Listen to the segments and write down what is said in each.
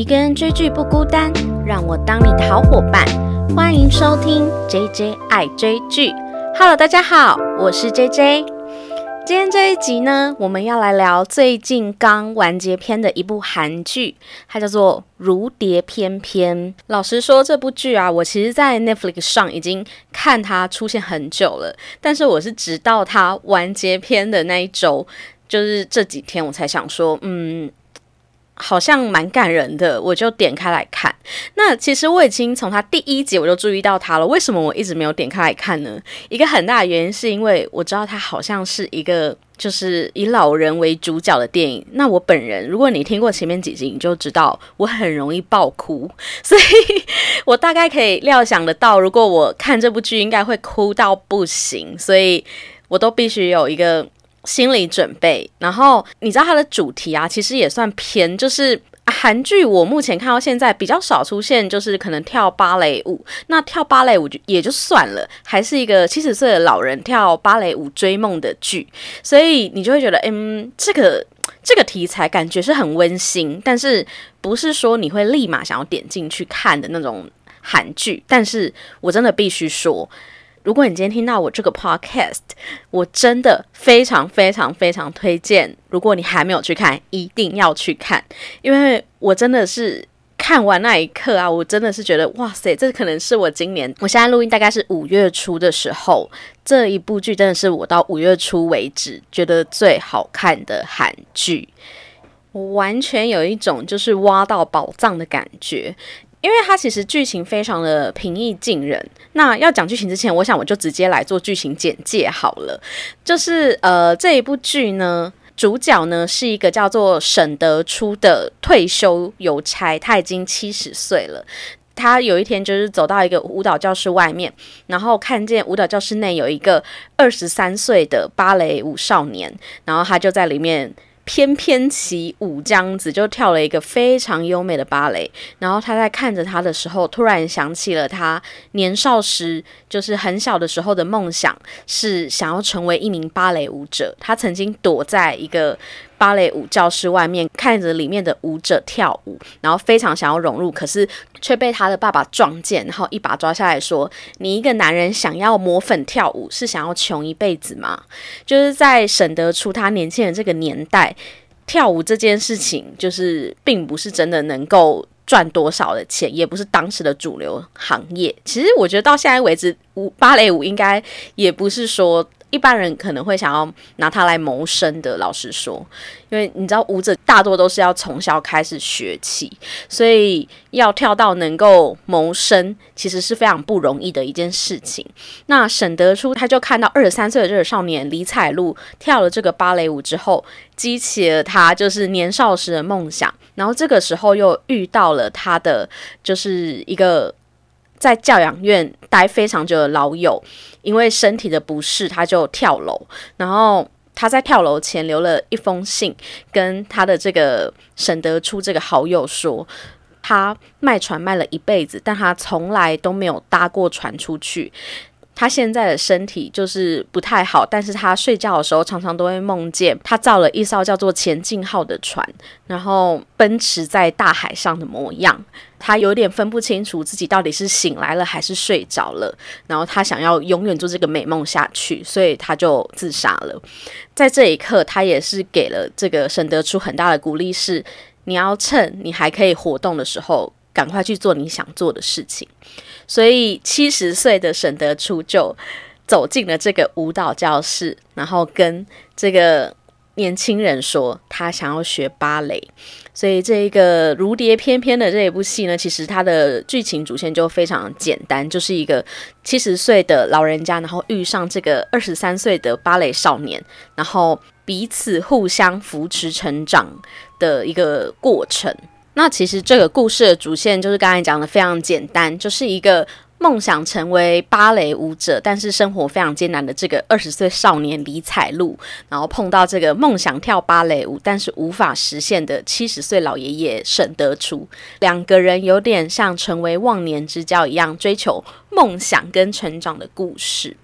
一个人追剧不孤单，让我当你的好伙伴。欢迎收听 J J 爱追剧。Hello，大家好，我是 J J。今天这一集呢，我们要来聊最近刚完结篇的一部韩剧，它叫做《如蝶翩翩》。老实说，这部剧啊，我其实在 Netflix 上已经看它出现很久了，但是我是直到它完结篇的那一周，就是这几天，我才想说，嗯。好像蛮感人的，我就点开来看。那其实我已经从他第一集我就注意到他了。为什么我一直没有点开来看呢？一个很大的原因是因为我知道他好像是一个就是以老人为主角的电影。那我本人，如果你听过前面几集，你就知道我很容易爆哭，所以我大概可以料想得到，如果我看这部剧，应该会哭到不行。所以我都必须有一个。心理准备，然后你知道它的主题啊，其实也算偏，就是韩剧。我目前看到现在比较少出现，就是可能跳芭蕾舞。那跳芭蕾舞就也就算了，还是一个七十岁的老人跳芭蕾舞追梦的剧，所以你就会觉得，嗯，这个这个题材感觉是很温馨，但是不是说你会立马想要点进去看的那种韩剧。但是我真的必须说。如果你今天听到我这个 podcast，我真的非常非常非常推荐。如果你还没有去看，一定要去看，因为我真的是看完那一刻啊，我真的是觉得哇塞，这可能是我今年我现在录音大概是五月初的时候，这一部剧真的是我到五月初为止觉得最好看的韩剧，我完全有一种就是挖到宝藏的感觉。因为它其实剧情非常的平易近人。那要讲剧情之前，我想我就直接来做剧情简介好了。就是呃，这一部剧呢，主角呢是一个叫做沈德初的退休邮差，他已经七十岁了。他有一天就是走到一个舞蹈教室外面，然后看见舞蹈教室内有一个二十三岁的芭蕾舞少年，然后他就在里面。翩翩起舞，这样子就跳了一个非常优美的芭蕾。然后他在看着他的时候，突然想起了他年少时，就是很小的时候的梦想，是想要成为一名芭蕾舞者。他曾经躲在一个。芭蕾舞教室外面看着里面的舞者跳舞，然后非常想要融入，可是却被他的爸爸撞见，然后一把抓下来说：“你一个男人想要抹粉跳舞，是想要穷一辈子吗？”就是在审得出他年轻人这个年代，跳舞这件事情就是并不是真的能够赚多少的钱，也不是当时的主流行业。其实我觉得到现在为止，舞芭蕾舞应该也不是说。一般人可能会想要拿它来谋生的，老实说，因为你知道舞者大多都是要从小开始学起，所以要跳到能够谋生，其实是非常不容易的一件事情。那沈德初他就看到二十三岁的这个少年李彩璐跳了这个芭蕾舞之后，激起了他就是年少时的梦想，然后这个时候又遇到了他的就是一个。在教养院待非常久的老友，因为身体的不适，他就跳楼。然后他在跳楼前留了一封信，跟他的这个沈德初这个好友说，他卖船卖了一辈子，但他从来都没有搭过船出去。他现在的身体就是不太好，但是他睡觉的时候常常都会梦见他造了一艘叫做“前进号”的船，然后奔驰在大海上的模样。他有点分不清楚自己到底是醒来了还是睡着了，然后他想要永远做这个美梦下去，所以他就自杀了。在这一刻，他也是给了这个沈德初很大的鼓励，是你要趁你还可以活动的时候，赶快去做你想做的事情。所以七十岁的沈德初就走进了这个舞蹈教室，然后跟这个年轻人说他想要学芭蕾。所以这一个如蝶翩翩的这一部戏呢，其实它的剧情主线就非常简单，就是一个七十岁的老人家，然后遇上这个二十三岁的芭蕾少年，然后彼此互相扶持成长的一个过程。那其实这个故事的主线就是刚才讲的非常简单，就是一个梦想成为芭蕾舞者，但是生活非常艰难的这个二十岁少年李彩璐，然后碰到这个梦想跳芭蕾舞但是无法实现的七十岁老爷爷沈德初，两个人有点像成为忘年之交一样，追求梦想跟成长的故事。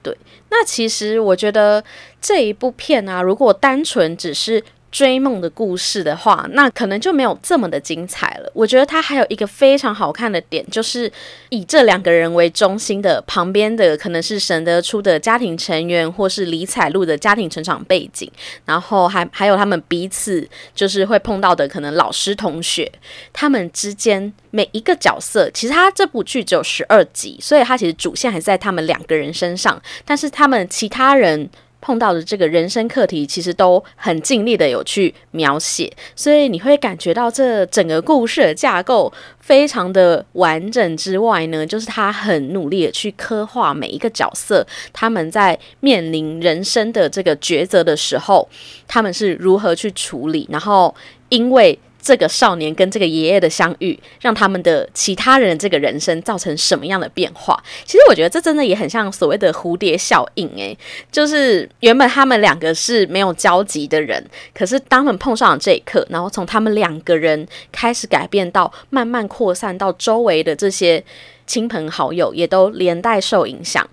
对，那其实我觉得这一部片啊，如果单纯只是追梦的故事的话，那可能就没有这么的精彩了。我觉得它还有一个非常好看的点，就是以这两个人为中心的旁边的可能是沈德初的家庭成员，或是李彩璐的家庭成长背景，然后还还有他们彼此就是会碰到的可能老师同学，他们之间每一个角色，其实他这部剧只有十二集，所以他其实主线还是在他们两个人身上，但是他们其他人。碰到的这个人生课题，其实都很尽力的有去描写，所以你会感觉到这整个故事的架构非常的完整之外呢，就是他很努力的去刻画每一个角色，他们在面临人生的这个抉择的时候，他们是如何去处理，然后因为。这个少年跟这个爷爷的相遇，让他们的其他人这个人生造成什么样的变化？其实我觉得这真的也很像所谓的蝴蝶效应，诶，就是原本他们两个是没有交集的人，可是当他们碰上了这一刻，然后从他们两个人开始改变，到慢慢扩散到周围的这些亲朋好友，也都连带受影响。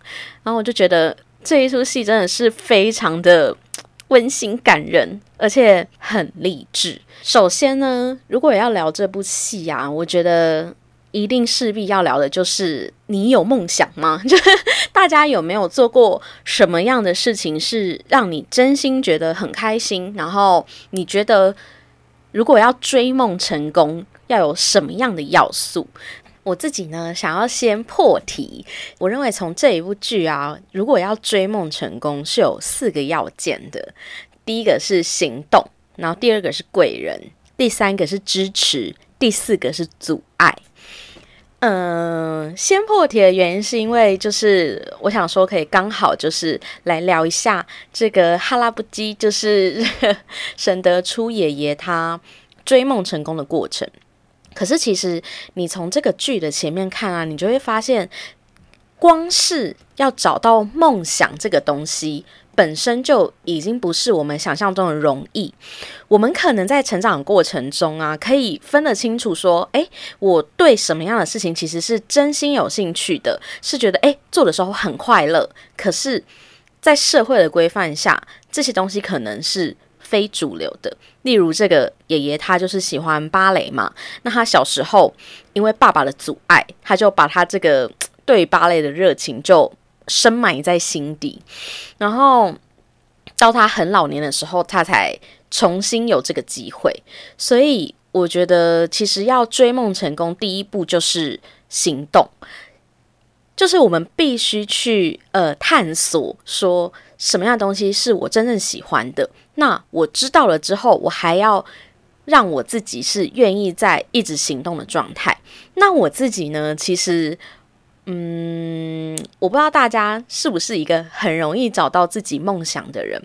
然后我就觉得这一出戏真的是非常的。温馨感人，而且很励志。首先呢，如果要聊这部戏啊，我觉得一定势必要聊的就是你有梦想吗？就是大家有没有做过什么样的事情是让你真心觉得很开心？然后你觉得如果要追梦成功，要有什么样的要素？我自己呢，想要先破题。我认为从这一部剧啊，如果要追梦成功，是有四个要件的。第一个是行动，然后第二个是贵人，第三个是支持，第四个是阻碍。嗯，先破题的原因是因为，就是我想说，可以刚好就是来聊一下这个哈拉布基，就是 沈德初爷爷他追梦成功的过程。可是，其实你从这个剧的前面看啊，你就会发现，光是要找到梦想这个东西，本身就已经不是我们想象中的容易。我们可能在成长过程中啊，可以分得清楚，说，诶，我对什么样的事情其实是真心有兴趣的，是觉得诶做的时候很快乐。可是，在社会的规范下，这些东西可能是。非主流的，例如这个爷爷，他就是喜欢芭蕾嘛。那他小时候因为爸爸的阻碍，他就把他这个对芭蕾的热情就深埋在心底。然后到他很老年的时候，他才重新有这个机会。所以我觉得，其实要追梦成功，第一步就是行动，就是我们必须去呃探索，说什么样的东西是我真正喜欢的。那我知道了之后，我还要让我自己是愿意在一直行动的状态。那我自己呢？其实，嗯，我不知道大家是不是一个很容易找到自己梦想的人。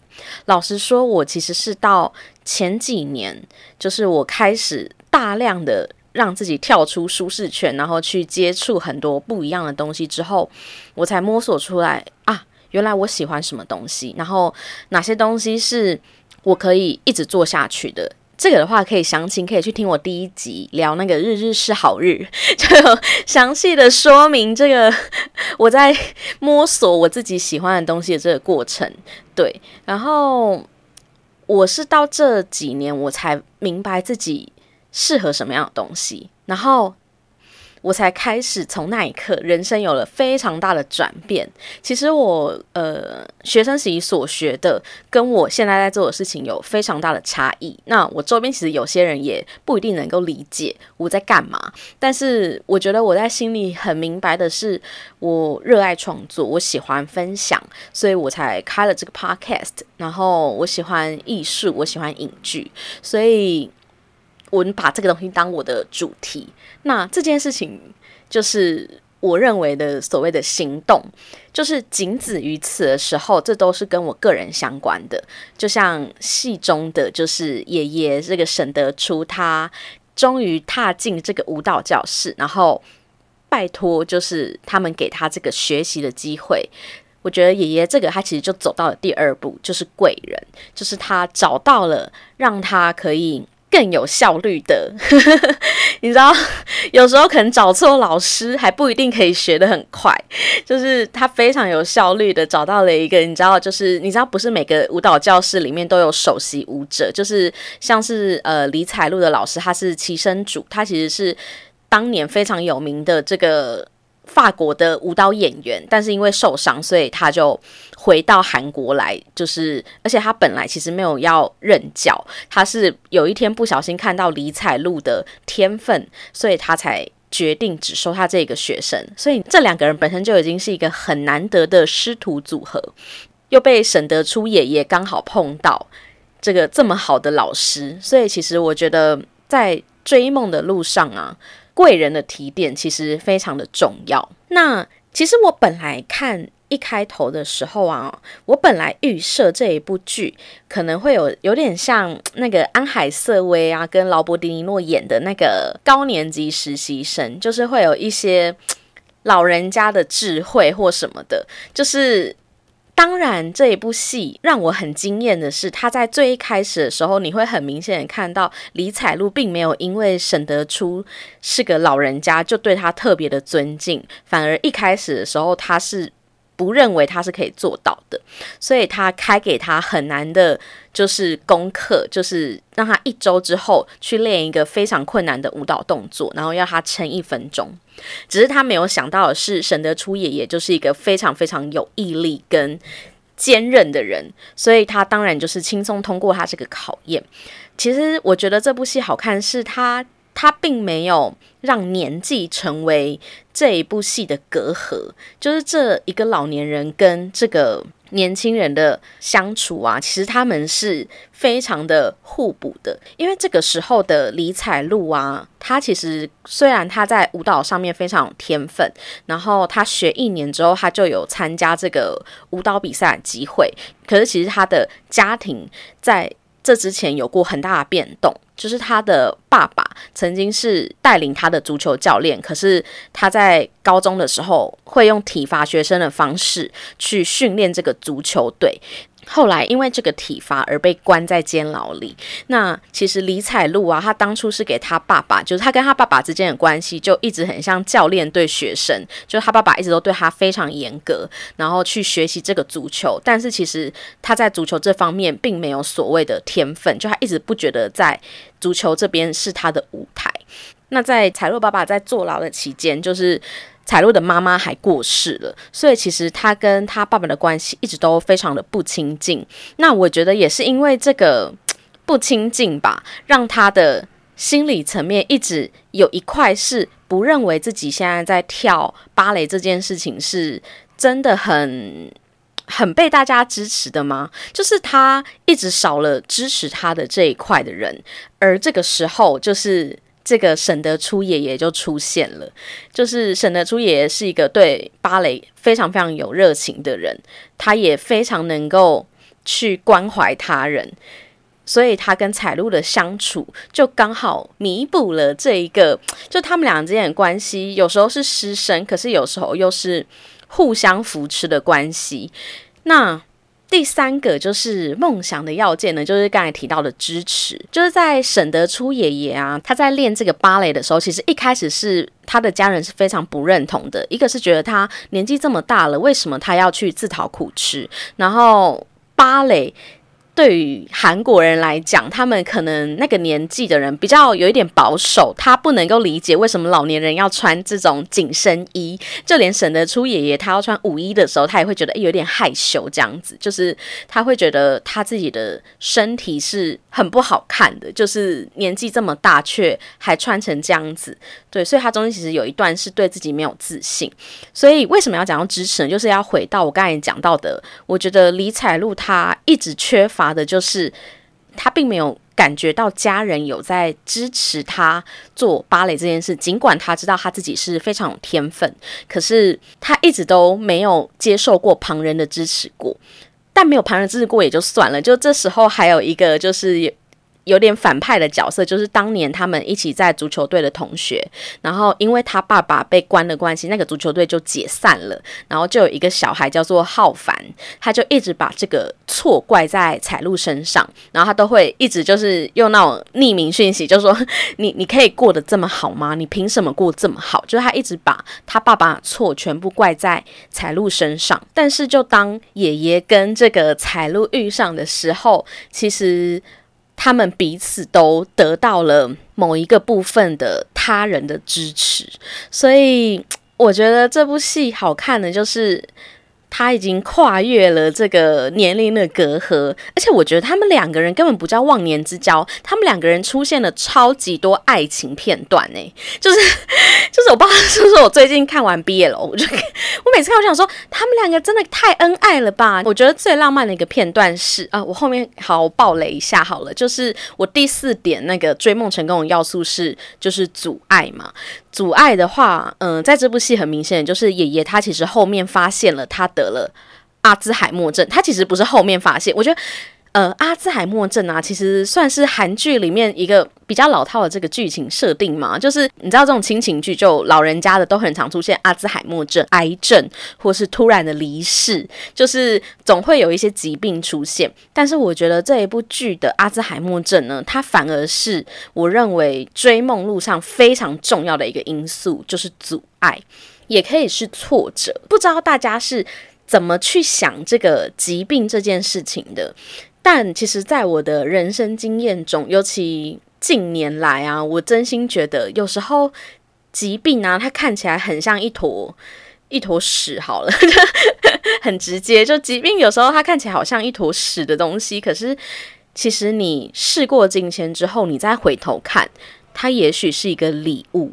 老实说，我其实是到前几年，就是我开始大量的让自己跳出舒适圈，然后去接触很多不一样的东西之后，我才摸索出来啊，原来我喜欢什么东西，然后哪些东西是。我可以一直做下去的。这个的话，可以详情可以去听我第一集聊那个日日是好日，就有详细的说明这个我在摸索我自己喜欢的东西的这个过程。对，然后我是到这几年我才明白自己适合什么样的东西，然后。我才开始从那一刻，人生有了非常大的转变。其实我呃，学生时期所学的，跟我现在在做的事情有非常大的差异。那我周边其实有些人也不一定能够理解我在干嘛。但是我觉得我在心里很明白的是，我热爱创作，我喜欢分享，所以我才开了这个 podcast。然后我喜欢艺术，我喜欢影剧，所以。我把这个东西当我的主题，那这件事情就是我认为的所谓的行动，就是仅止于此的时候，这都是跟我个人相关的。就像戏中的，就是爷爷这个沈德初，他终于踏进这个舞蹈教室，然后拜托，就是他们给他这个学习的机会。我觉得爷爷这个他其实就走到了第二步，就是贵人，就是他找到了让他可以。更有效率的，你知道，有时候可能找错老师还不一定可以学得很快，就是他非常有效率的找到了一个，你知道，就是你知道，不是每个舞蹈教室里面都有首席舞者，就是像是呃李彩璐的老师，他是齐声主，他其实是当年非常有名的这个。法国的舞蹈演员，但是因为受伤，所以他就回到韩国来。就是，而且他本来其实没有要任教，他是有一天不小心看到李彩璐的天分，所以他才决定只收他这个学生。所以这两个人本身就已经是一个很难得的师徒组合，又被沈德初爷爷刚好碰到这个这么好的老师，所以其实我觉得在追梦的路上啊。贵人的提点其实非常的重要。那其实我本来看一开头的时候啊，我本来预设这一部剧可能会有有点像那个安海瑟薇啊，跟劳勃迪尼诺演的那个高年级实习生，就是会有一些老人家的智慧或什么的，就是。当然，这一部戏让我很惊艳的是，他在最一开始的时候，你会很明显看到李彩璐并没有因为沈德初是个老人家就对他特别的尊敬，反而一开始的时候他是。不认为他是可以做到的，所以他开给他很难的，就是功课，就是让他一周之后去练一个非常困难的舞蹈动作，然后要他撑一分钟。只是他没有想到的是，沈德初爷爷就是一个非常非常有毅力跟坚韧的人，所以他当然就是轻松通过他这个考验。其实我觉得这部戏好看，是他。他并没有让年纪成为这一部戏的隔阂，就是这一个老年人跟这个年轻人的相处啊，其实他们是非常的互补的。因为这个时候的李彩璐啊，她其实虽然她在舞蹈上面非常有天分，然后她学一年之后，她就有参加这个舞蹈比赛的机会，可是其实她的家庭在。这之前有过很大的变动，就是他的爸爸曾经是带领他的足球教练，可是他在高中的时候会用体罚学生的方式去训练这个足球队。后来因为这个体罚而被关在监牢里。那其实李彩璐啊，他当初是给他爸爸，就是他跟他爸爸之间的关系就一直很像教练对学生，就是他爸爸一直都对他非常严格，然后去学习这个足球。但是其实他在足球这方面并没有所谓的天分，就他一直不觉得在足球这边是他的舞台。那在彩璐爸爸在坐牢的期间，就是。彩璐的妈妈还过世了，所以其实他跟他爸爸的关系一直都非常的不亲近。那我觉得也是因为这个不亲近吧，让他的心理层面一直有一块是不认为自己现在在跳芭蕾这件事情是真的很 很被大家支持的吗？就是他一直少了支持他的这一块的人，而这个时候就是。这个沈德初爷爷就出现了，就是沈德初爷爷是一个对芭蕾非常非常有热情的人，他也非常能够去关怀他人，所以他跟彩璐的相处就刚好弥补了这一个，就他们俩之间的关系，有时候是师生，可是有时候又是互相扶持的关系。那第三个就是梦想的要件呢，就是刚才提到的支持。就是在沈德初爷爷啊，他在练这个芭蕾的时候，其实一开始是他的家人是非常不认同的。一个是觉得他年纪这么大了，为什么他要去自讨苦吃？然后芭蕾。对于韩国人来讲，他们可能那个年纪的人比较有一点保守，他不能够理解为什么老年人要穿这种紧身衣。就连沈德初爷爷他要穿舞衣的时候，他也会觉得有点害羞，这样子，就是他会觉得他自己的身体是很不好看的，就是年纪这么大却还穿成这样子。对，所以他中间其实有一段是对自己没有自信。所以为什么要讲到支持呢？就是要回到我刚才讲到的，我觉得李彩璐她一直缺乏。的就是他并没有感觉到家人有在支持他做芭蕾这件事，尽管他知道他自己是非常有天分，可是他一直都没有接受过旁人的支持过。但没有旁人支持过也就算了，就这时候还有一个就是有点反派的角色，就是当年他们一起在足球队的同学，然后因为他爸爸被关的关系，那个足球队就解散了，然后就有一个小孩叫做浩凡，他就一直把这个错怪在彩露身上，然后他都会一直就是用那种匿名讯息，就说 你你可以过得这么好吗？你凭什么过这么好？就是他一直把他爸爸错全部怪在彩露身上，但是就当爷爷跟这个彩露遇上的时候，其实。他们彼此都得到了某一个部分的他人的支持，所以我觉得这部戏好看的就是。他已经跨越了这个年龄的隔阂，而且我觉得他们两个人根本不叫忘年之交，他们两个人出现了超级多爱情片段呢，就是 就是我不知道是不是我最近看完毕业了，我就 我每次看我想说他们两个真的太恩爱了吧？我觉得最浪漫的一个片段是啊，我后面好爆雷一下好了，就是我第四点那个追梦成功的要素是就是阻碍嘛。阻碍的话，嗯，在这部戏很明显，就是爷爷他其实后面发现了他得了阿兹海默症，他其实不是后面发现，我觉得。呃，阿兹海默症啊，其实算是韩剧里面一个比较老套的这个剧情设定嘛。就是你知道，这种亲情剧就老人家的都很常出现阿兹海默症、癌症，或是突然的离世，就是总会有一些疾病出现。但是我觉得这一部剧的阿兹海默症呢，它反而是我认为追梦路上非常重要的一个因素，就是阻碍，也可以是挫折。不知道大家是怎么去想这个疾病这件事情的？但其实，在我的人生经验中，尤其近年来啊，我真心觉得，有时候疾病啊，它看起来很像一坨一坨屎，好了，很直接。就疾病有时候它看起来好像一坨屎的东西，可是其实你事过境迁之后，你再回头看，它也许是一个礼物。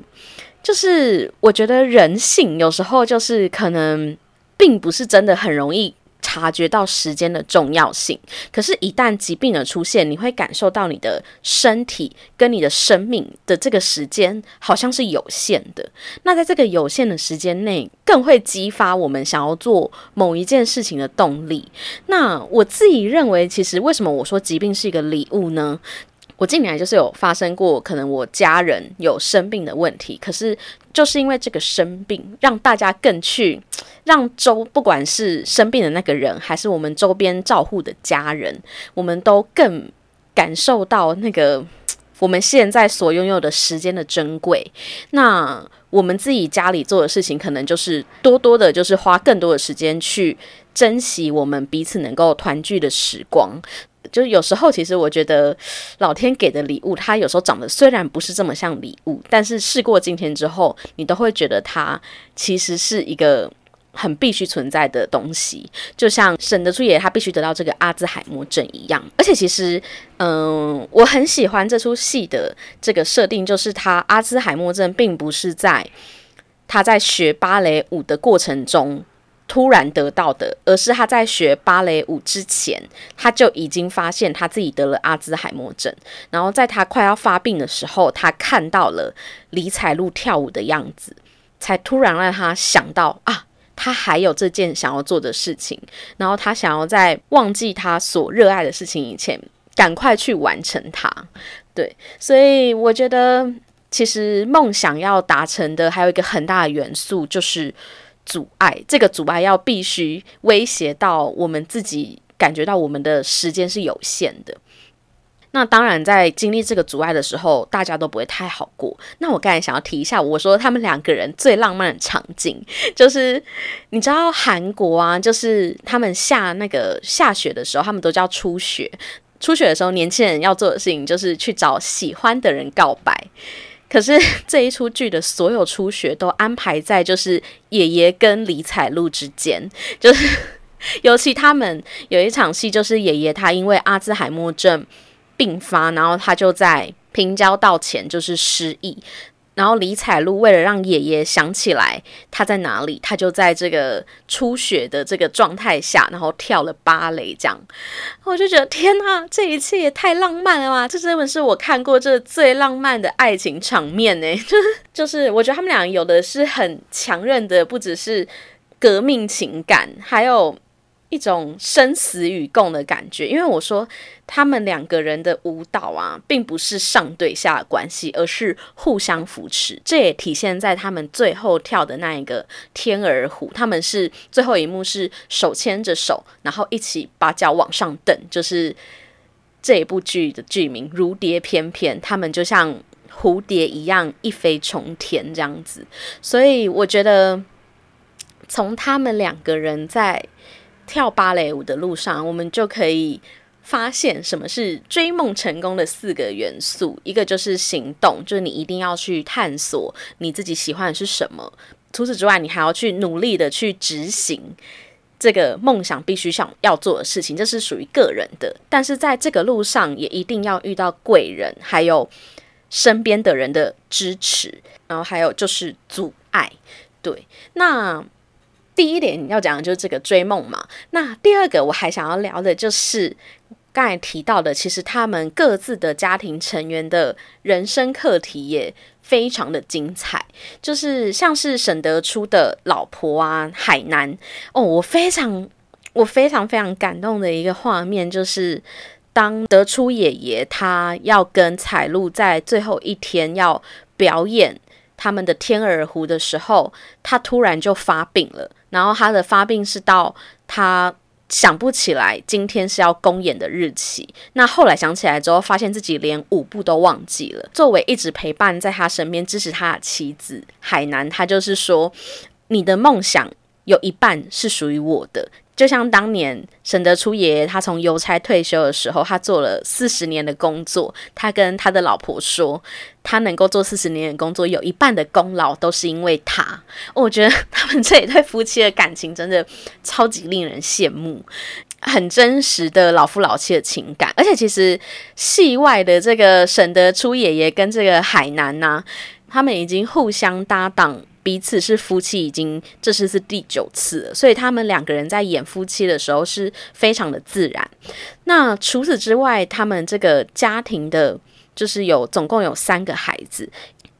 就是我觉得人性有时候就是可能并不是真的很容易。察觉到时间的重要性，可是，一旦疾病的出现，你会感受到你的身体跟你的生命的这个时间好像是有限的。那在这个有限的时间内，更会激发我们想要做某一件事情的动力。那我自己认为，其实为什么我说疾病是一个礼物呢？我近年来就是有发生过，可能我家人有生病的问题，可是就是因为这个生病，让大家更去让周不管是生病的那个人，还是我们周边照护的家人，我们都更感受到那个我们现在所拥有的时间的珍贵。那我们自己家里做的事情，可能就是多多的，就是花更多的时间去珍惜我们彼此能够团聚的时光。就是有时候，其实我觉得老天给的礼物，它有时候长得虽然不是这么像礼物，但是事过境迁之后，你都会觉得它其实是一个很必须存在的东西。就像沈德出爷他必须得到这个阿兹海默症一样。而且其实，嗯，我很喜欢这出戏的这个设定，就是他阿兹海默症并不是在他在学芭蕾舞的过程中。突然得到的，而是他在学芭蕾舞之前，他就已经发现他自己得了阿兹海默症。然后在他快要发病的时候，他看到了李彩璐跳舞的样子，才突然让他想到啊，他还有这件想要做的事情。然后他想要在忘记他所热爱的事情以前，赶快去完成它。对，所以我觉得，其实梦想要达成的，还有一个很大的元素就是。阻碍，这个阻碍要必须威胁到我们自己，感觉到我们的时间是有限的。那当然，在经历这个阻碍的时候，大家都不会太好过。那我刚才想要提一下，我说他们两个人最浪漫的场景，就是你知道韩国啊，就是他们下那个下雪的时候，他们都叫初雪。初雪的时候，年轻人要做的事情就是去找喜欢的人告白。可是 这一出剧的所有初雪都安排在就是爷爷跟李彩璐之间，就是 尤其他们有一场戏，就是爷爷他因为阿兹海默症病发，然后他就在平交道前就是失忆。然后李彩璐为了让爷爷想起来他在哪里，他就在这个初雪的这个状态下，然后跳了芭蕾，这样我就觉得天哪，这一切也太浪漫了吧！这真的是我看过这最浪漫的爱情场面呢。就是我觉得他们俩有的是很强韧的，不只是革命情感，还有一种生死与共的感觉，因为我说他们两个人的舞蹈啊，并不是上对下的关系，而是互相扶持。这也体现在他们最后跳的那一个天鹅湖，他们是最后一幕是手牵着手，然后一起把脚往上蹬，就是这一部剧的剧名《如蝶翩翩》，他们就像蝴蝶一样一飞冲天这样子。所以我觉得，从他们两个人在跳芭蕾舞的路上，我们就可以发现什么是追梦成功的四个元素。一个就是行动，就是你一定要去探索你自己喜欢的是什么。除此之外，你还要去努力的去执行这个梦想必须想要做的事情，这是属于个人的。但是在这个路上，也一定要遇到贵人，还有身边的人的支持，然后还有就是阻碍。对，那。第一点要讲的就是这个追梦嘛。那第二个我还想要聊的就是刚才提到的，其实他们各自的家庭成员的人生课题也非常的精彩。就是像是沈德初的老婆啊，海南哦，我非常我非常非常感动的一个画面，就是当德初爷爷他要跟彩璐在最后一天要表演。他们的天鹅湖的时候，他突然就发病了。然后他的发病是到他想不起来今天是要公演的日期。那后来想起来之后，发现自己连舞步都忘记了。作为一直陪伴在他身边、支持他的妻子海南，他就是说：“你的梦想有一半是属于我的。”就像当年沈德初爷爷他从邮差退休的时候，他做了四十年的工作。他跟他的老婆说，他能够做四十年的工作，有一半的功劳都是因为他。我觉得他们这一对夫妻的感情真的超级令人羡慕，很真实的老夫老妻的情感。而且其实戏外的这个沈德初爷爷跟这个海南呐，他们已经互相搭档。彼此是夫妻，已经这次是第九次了，所以他们两个人在演夫妻的时候是非常的自然。那除此之外，他们这个家庭的，就是有总共有三个孩子，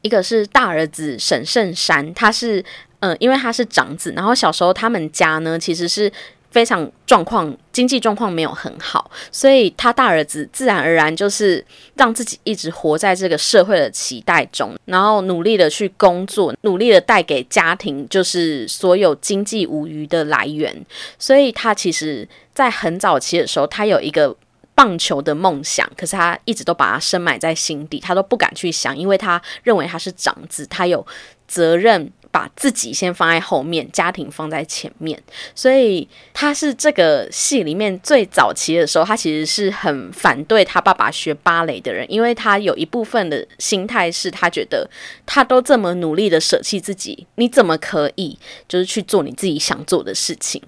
一个是大儿子沈圣山，他是嗯，因为他是长子，然后小时候他们家呢其实是。非常状况经济状况没有很好，所以他大儿子自然而然就是让自己一直活在这个社会的期待中，然后努力的去工作，努力的带给家庭就是所有经济无余的来源。所以他其实，在很早期的时候，他有一个棒球的梦想，可是他一直都把它深埋在心底，他都不敢去想，因为他认为他是长子，他有责任。把自己先放在后面，家庭放在前面，所以他是这个戏里面最早期的时候，他其实是很反对他爸爸学芭蕾的人，因为他有一部分的心态是他觉得他都这么努力的舍弃自己，你怎么可以就是去做你自己想做的事情？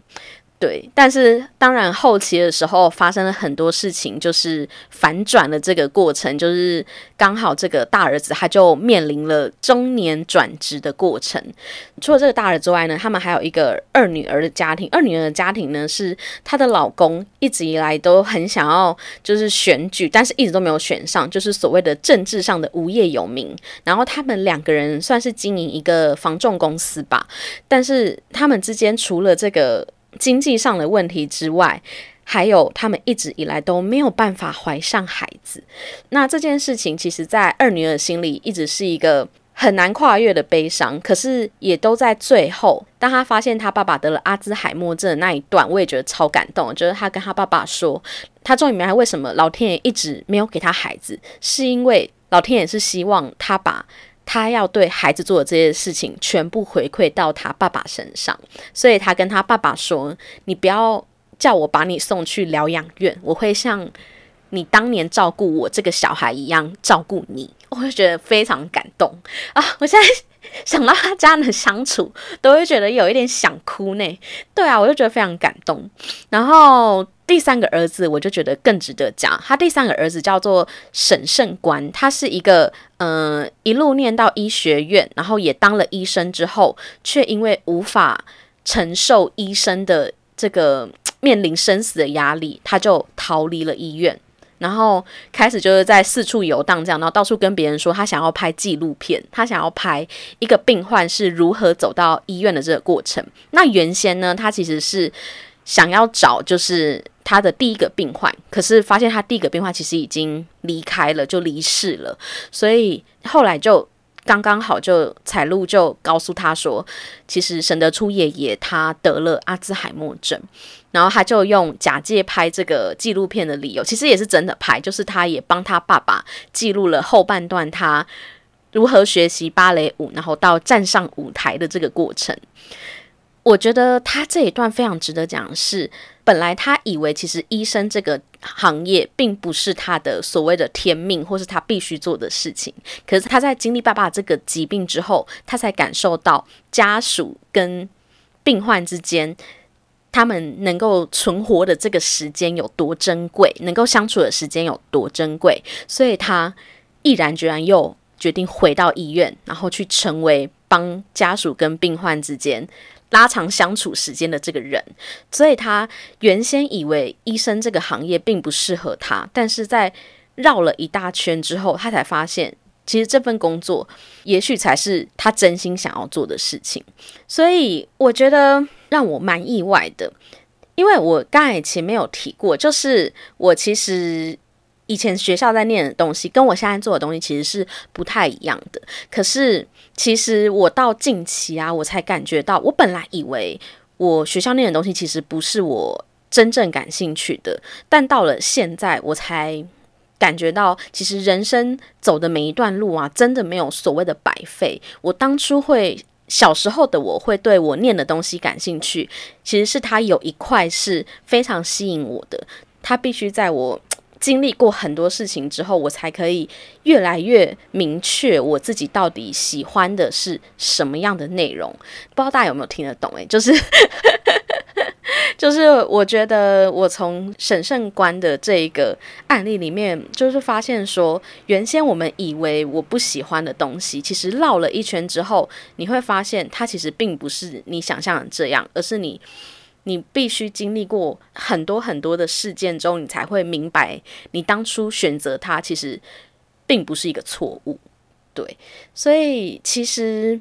对，但是当然后期的时候发生了很多事情，就是反转的这个过程，就是刚好这个大儿子他就面临了中年转职的过程。除了这个大儿子之外呢，他们还有一个二女儿的家庭。二女儿的家庭呢，是她的老公一直以来都很想要就是选举，但是一直都没有选上，就是所谓的政治上的无业游民。然后他们两个人算是经营一个房仲公司吧，但是他们之间除了这个。经济上的问题之外，还有他们一直以来都没有办法怀上孩子。那这件事情，其实在二女儿心里一直是一个很难跨越的悲伤。可是也都在最后，当他发现他爸爸得了阿兹海默症的那一段，我也觉得超感动。就是他跟他爸爸说，他终于明白为什么老天爷一直没有给他孩子，是因为老天爷是希望他把。他要对孩子做的这些事情全部回馈到他爸爸身上，所以他跟他爸爸说：“你不要叫我把你送去疗养院，我会像你当年照顾我这个小孩一样照顾你。”我会觉得非常感动啊！我现在想到他家人的相处，都会觉得有一点想哭呢。对啊，我就觉得非常感动。然后。第三个儿子，我就觉得更值得讲。他第三个儿子叫做沈胜官，他是一个嗯，一路念到医学院，然后也当了医生之后，却因为无法承受医生的这个面临生死的压力，他就逃离了医院，然后开始就是在四处游荡，这样，然后到处跟别人说他想要拍纪录片，他想要拍一个病患是如何走到医院的这个过程。那原先呢，他其实是。想要找就是他的第一个病患，可是发现他第一个病患其实已经离开了，就离世了，所以后来就。刚刚好，就彩路就告诉他说，其实沈德初爷爷他得了阿兹海默症，然后他就用假借拍这个纪录片的理由，其实也是真的拍，就是他也帮他爸爸记录了后半段他如何学习芭蕾舞，然后到站上舞台的这个过程。我觉得他这一段非常值得讲，是本来他以为其实医生这个行业并不是他的所谓的天命，或是他必须做的事情。可是他在经历爸爸这个疾病之后，他才感受到家属跟病患之间他们能够存活的这个时间有多珍贵，能够相处的时间有多珍贵。所以他毅然决然又决定回到医院，然后去成为帮家属跟病患之间。拉长相处时间的这个人，所以他原先以为医生这个行业并不适合他，但是在绕了一大圈之后，他才发现，其实这份工作也许才是他真心想要做的事情。所以我觉得让我蛮意外的，因为我刚才前面有提过，就是我其实。以前学校在念的东西，跟我现在做的东西其实是不太一样的。可是，其实我到近期啊，我才感觉到，我本来以为我学校念的东西其实不是我真正感兴趣的，但到了现在，我才感觉到，其实人生走的每一段路啊，真的没有所谓的白费。我当初会小时候的我会对我念的东西感兴趣，其实是它有一块是非常吸引我的，它必须在我。经历过很多事情之后，我才可以越来越明确我自己到底喜欢的是什么样的内容。不知道大家有没有听得懂？诶，就是就是，我觉得我从审慎官的这一个案例里面，就是发现说，原先我们以为我不喜欢的东西，其实绕了一圈之后，你会发现它其实并不是你想象的这样，而是你。你必须经历过很多很多的事件中，你才会明白，你当初选择它其实并不是一个错误。对，所以其实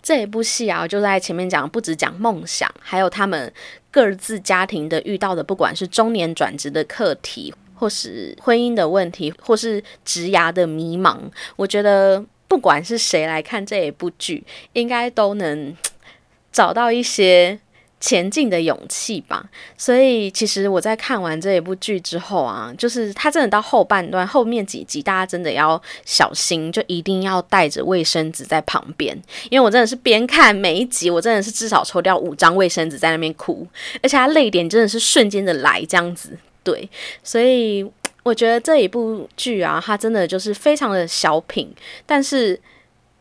这一部戏啊，就在前面讲，不止讲梦想，还有他们各自家庭的遇到的，不管是中年转职的课题，或是婚姻的问题，或是职涯的迷茫。我觉得，不管是谁来看这一部剧，应该都能 找到一些。前进的勇气吧，所以其实我在看完这一部剧之后啊，就是它真的到后半段后面几集，大家真的要小心，就一定要带着卫生纸在旁边，因为我真的是边看每一集，我真的是至少抽掉五张卫生纸在那边哭，而且它泪点真的是瞬间的来这样子，对，所以我觉得这一部剧啊，它真的就是非常的小品，但是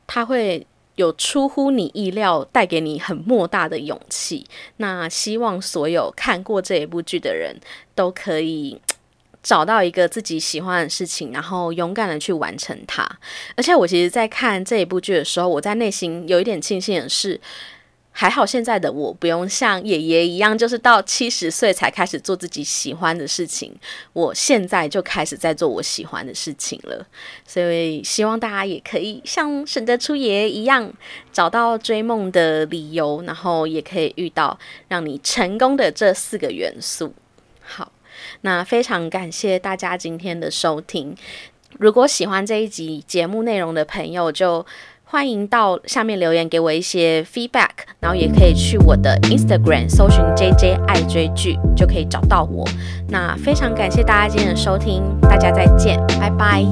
它会。有出乎你意料，带给你很莫大的勇气。那希望所有看过这一部剧的人都可以找到一个自己喜欢的事情，然后勇敢的去完成它。而且我其实，在看这一部剧的时候，我在内心有一点庆幸的是。还好现在的我不用像爷爷一样，就是到七十岁才开始做自己喜欢的事情。我现在就开始在做我喜欢的事情了，所以希望大家也可以像沈德初爷爷一样，找到追梦的理由，然后也可以遇到让你成功的这四个元素。好，那非常感谢大家今天的收听。如果喜欢这一集节目内容的朋友，就欢迎到下面留言给我一些 feedback，然后也可以去我的 Instagram 搜寻 JJ 爱追剧，就可以找到我。那非常感谢大家今天的收听，大家再见，拜拜。